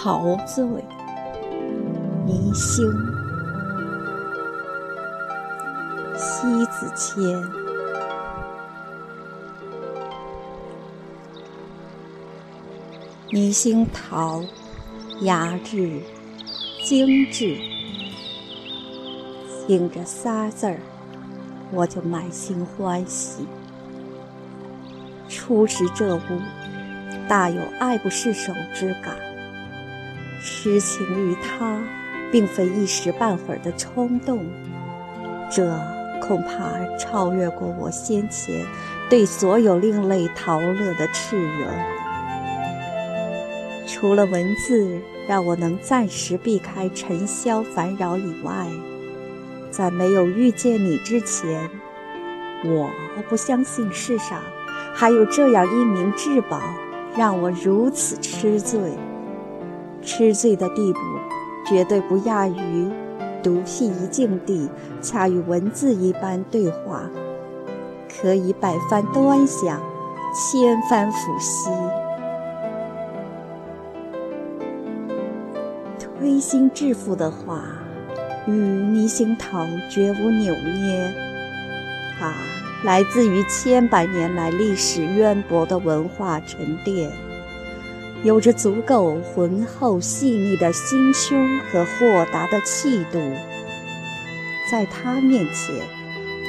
陶醉，明星，西子谦。明星陶，雅致，精致，听着仨字儿，我就满心欢喜。初识这物，大有爱不释手之感。痴情于他，并非一时半会儿的冲动，这恐怕超越过我先前对所有另类陶乐的炽热。除了文字让我能暂时避开尘嚣烦扰以外，在没有遇见你之前，我不相信世上还有这样一名至宝，让我如此痴醉。痴醉的地步，绝对不亚于独辟一境地，恰与文字一般对话，可以百番端详，千番抚悉，推心置腹的话，与倪星桃绝无扭捏。它来自于千百年来历史渊博的文化沉淀。有着足够浑厚细腻的心胸和豁达的气度，在他面前，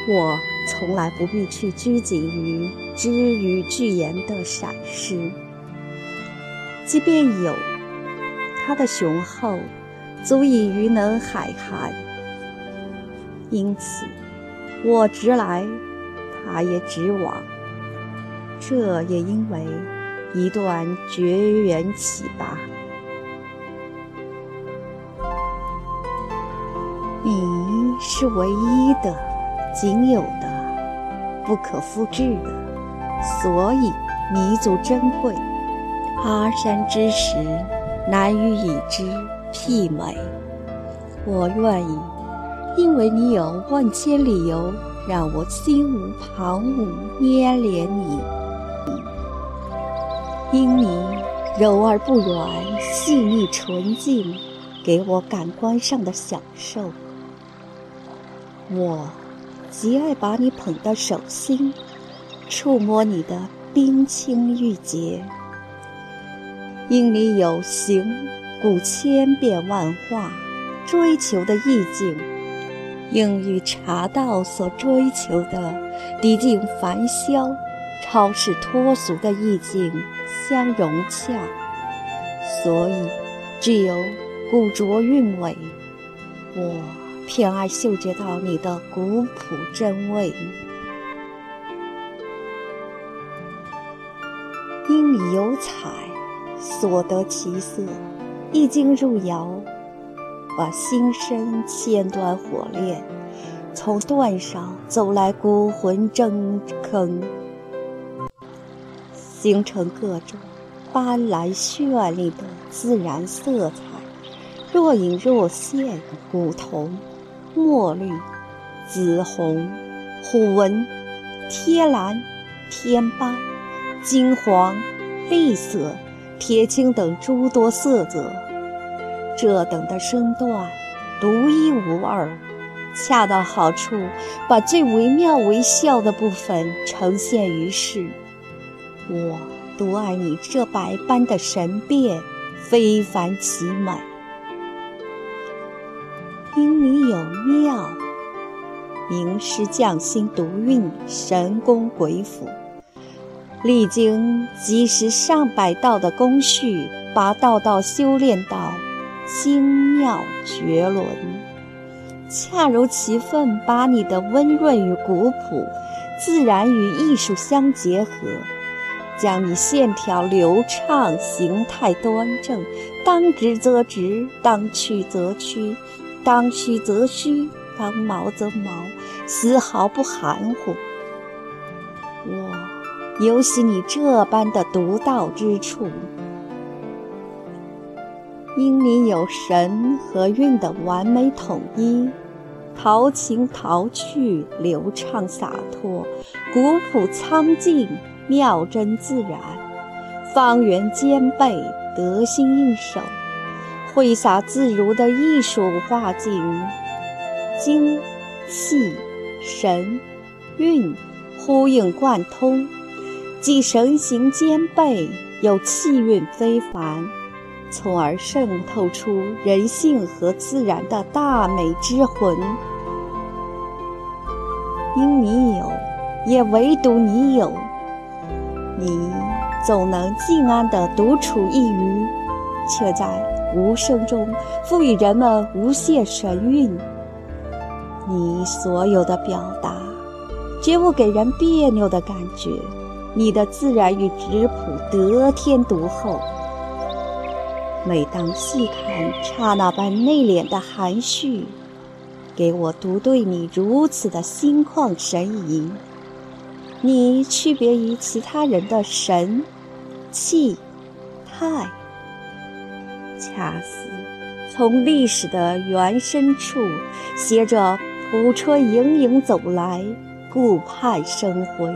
我从来不必去拘谨于只语句言的闪失。即便有，他的雄厚足以鱼能海涵。因此，我直来，他也直往。这也因为。一段绝缘起吧。你是唯一的、仅有的、不可复制的，所以弥足珍贵。阿山之石，难于已知媲美。我愿意，因为你有万千理由让我心无旁骛，粘连你。因你柔而不软，细腻纯净，给我感官上的享受。我极爱把你捧到手心，触摸你的冰清玉洁。因你有形，故千变万化，追求的意境，应与茶道所追求的涤净凡嚣。超世脱俗的意境相融洽，所以具有古拙韵味。我偏爱嗅觉到你的古朴真味，因你有彩，所得其色，一经入窑，把心身千端火炼，从断上走来孤魂争坑。形成各种斑斓绚丽的自然色彩，若隐若现，古铜、墨绿、紫红、虎纹、天蓝、天斑、金黄、绿色、铁青等诸多色泽，这等的身段独一无二，恰到好处，把最惟妙惟肖的部分呈现于世。我独爱你这百般的神变，非凡奇美。因你有妙，名师匠心独运，神功鬼斧，历经几十上百道的工序，把道道修炼到精妙绝伦，恰如其分，把你的温润与古朴、自然与艺术相结合。将你线条流畅，形态端正，当直则直，当曲则曲，当虚则虚，当毛则毛，丝毫不含糊。尤喜你这般的独到之处。因你有神和韵的完美统一，陶情陶趣，流畅洒脱，古朴苍劲，妙真自然，方圆兼备，得心应手，挥洒自如的艺术画境，精、气、神、韵呼应贯通，既神形兼备，又气韵非凡。从而渗透出人性和自然的大美之魂。因你有，也唯独你有，你总能静安地独处一隅，却在无声中赋予人们无限神韵。你所有的表达，绝不给人别扭的感觉。你的自然与质朴得天独厚。每当细看刹那般内敛的含蓄，给我独对你如此的心旷神怡。你区别于其他人的神、气、态，恰似从历史的原深处携着蒲春盈盈走来，顾盼生辉。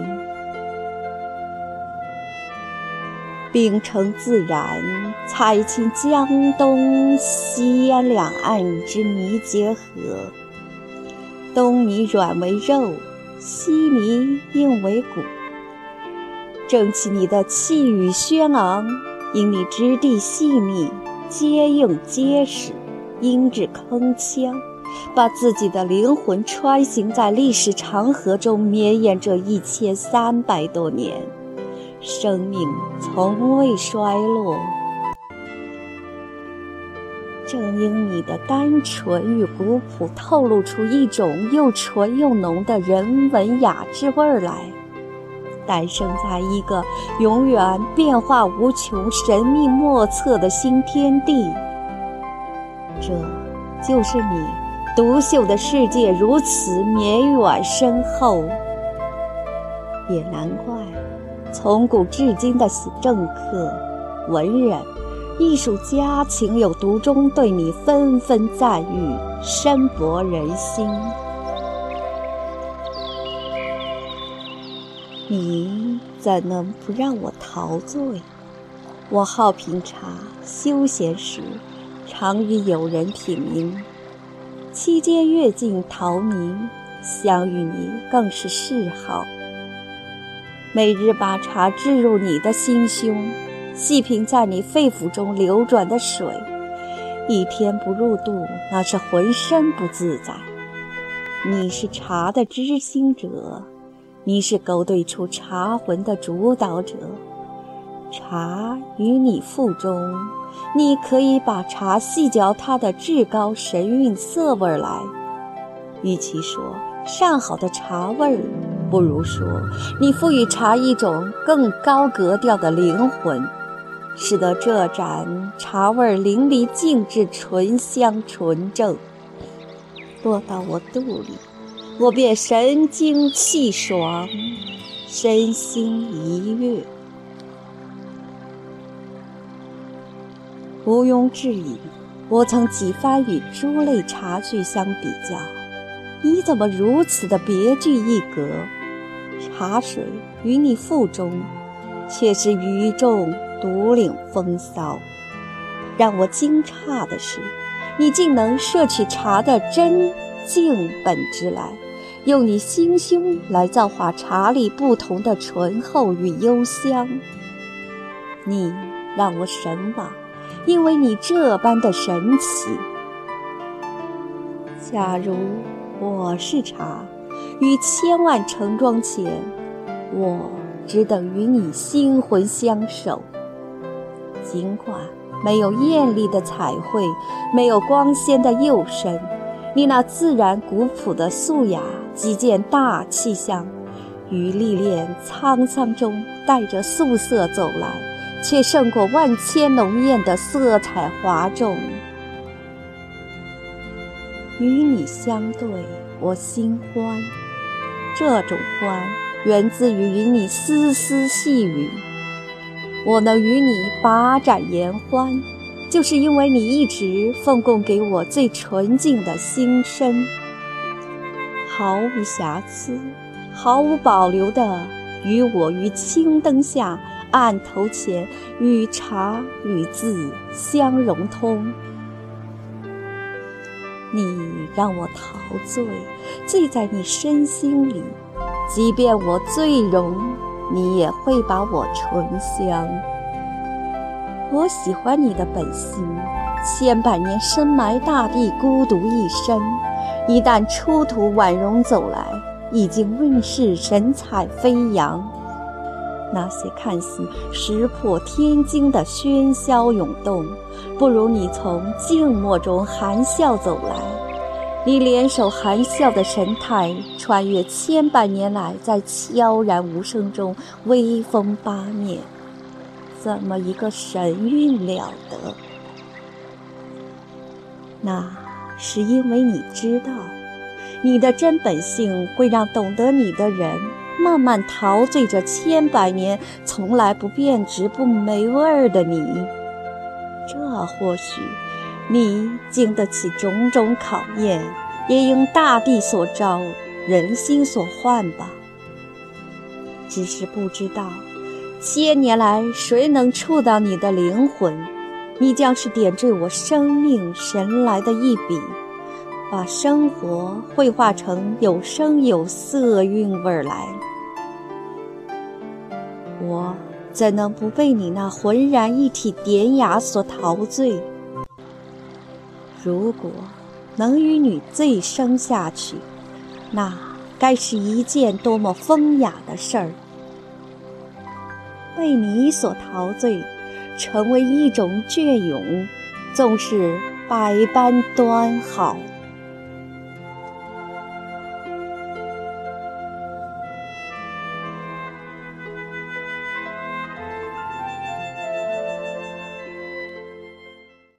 秉承自然，采清江东西安两岸之泥结合。东泥软为肉，西泥硬为骨。正气你的气宇轩昂，因你质地细腻、坚硬结实、音质铿锵，把自己的灵魂穿行在历史长河中，绵延着一千三百多年。生命从未衰落，正因你的单纯与古朴，透露出一种又纯又浓的人文雅致味儿来。诞生在一个永远变化无穷、神秘莫测的新天地，这就是你独秀的世界，如此绵远深厚，也难怪。从古至今的政客、文人、艺术家情有独钟，对你纷纷赞誉，深博人心。你怎能不让我陶醉？我好品茶，休闲时常与友人品茗，期间阅尽陶茗，相遇你更是嗜好。每日把茶置入你的心胸，细品在你肺腑中流转的水，一天不入肚，那是浑身不自在。你是茶的知心者，你是勾兑出茶魂的主导者。茶于你腹中，你可以把茶细嚼它的至高神韵色味来。与其说上好的茶味儿。不如说，你赋予茶一种更高格调的灵魂，使得这盏茶味淋漓尽致、醇香纯正。落到我肚里，我便神清气爽，身心愉悦。毋庸置疑，我曾几番与诸类茶具相比较，你怎么如此的别具一格？茶水于你腹中，却是与众独领风骚。让我惊诧的是，你竟能摄取茶的真净本质来，用你心胸来造化茶里不同的醇厚与幽香。你让我神往，因为你这般的神奇。假如我是茶。于千万盛装前，我只等与你心魂相守。尽管没有艳丽的彩绘，没有光鲜的釉身，你那自然古朴的素雅、极见大气象，于历练沧桑中带着素色走来，却胜过万千浓艳的色彩华重。与你相对，我心欢。这种欢源自于与你丝丝细语，我能与你把盏言欢，就是因为你一直奉供给我最纯净的心声，毫无瑕疵、毫无保留的与我于青灯下、案头前与茶与字相融通。你让我陶醉，醉在你身心里，即便我醉容，你也会把我醇香。我喜欢你的本心，千百年深埋大地，孤独一生，一旦出土婉容走来，已经问世神采飞扬。那些看似石破天惊的喧嚣涌动，不如你从静默中含笑走来。你联手含笑的神态，穿越千百年来，在悄然无声中威风八面。怎么一个神韵了得？那是因为你知道，你的真本性会让懂得你的人慢慢陶醉着千百年从来不变质不没味儿的你。这或许你经得起种种考验，也因大地所招，人心所唤吧。只是不知道。千年来，谁能触到你的灵魂？你将是点缀我生命神来的一笔，把生活绘画成有声有色韵味来。我怎能不被你那浑然一体典雅所陶醉？如果能与你醉生下去，那该是一件多么风雅的事儿！被你所陶醉，成为一种隽永，纵是百般端好。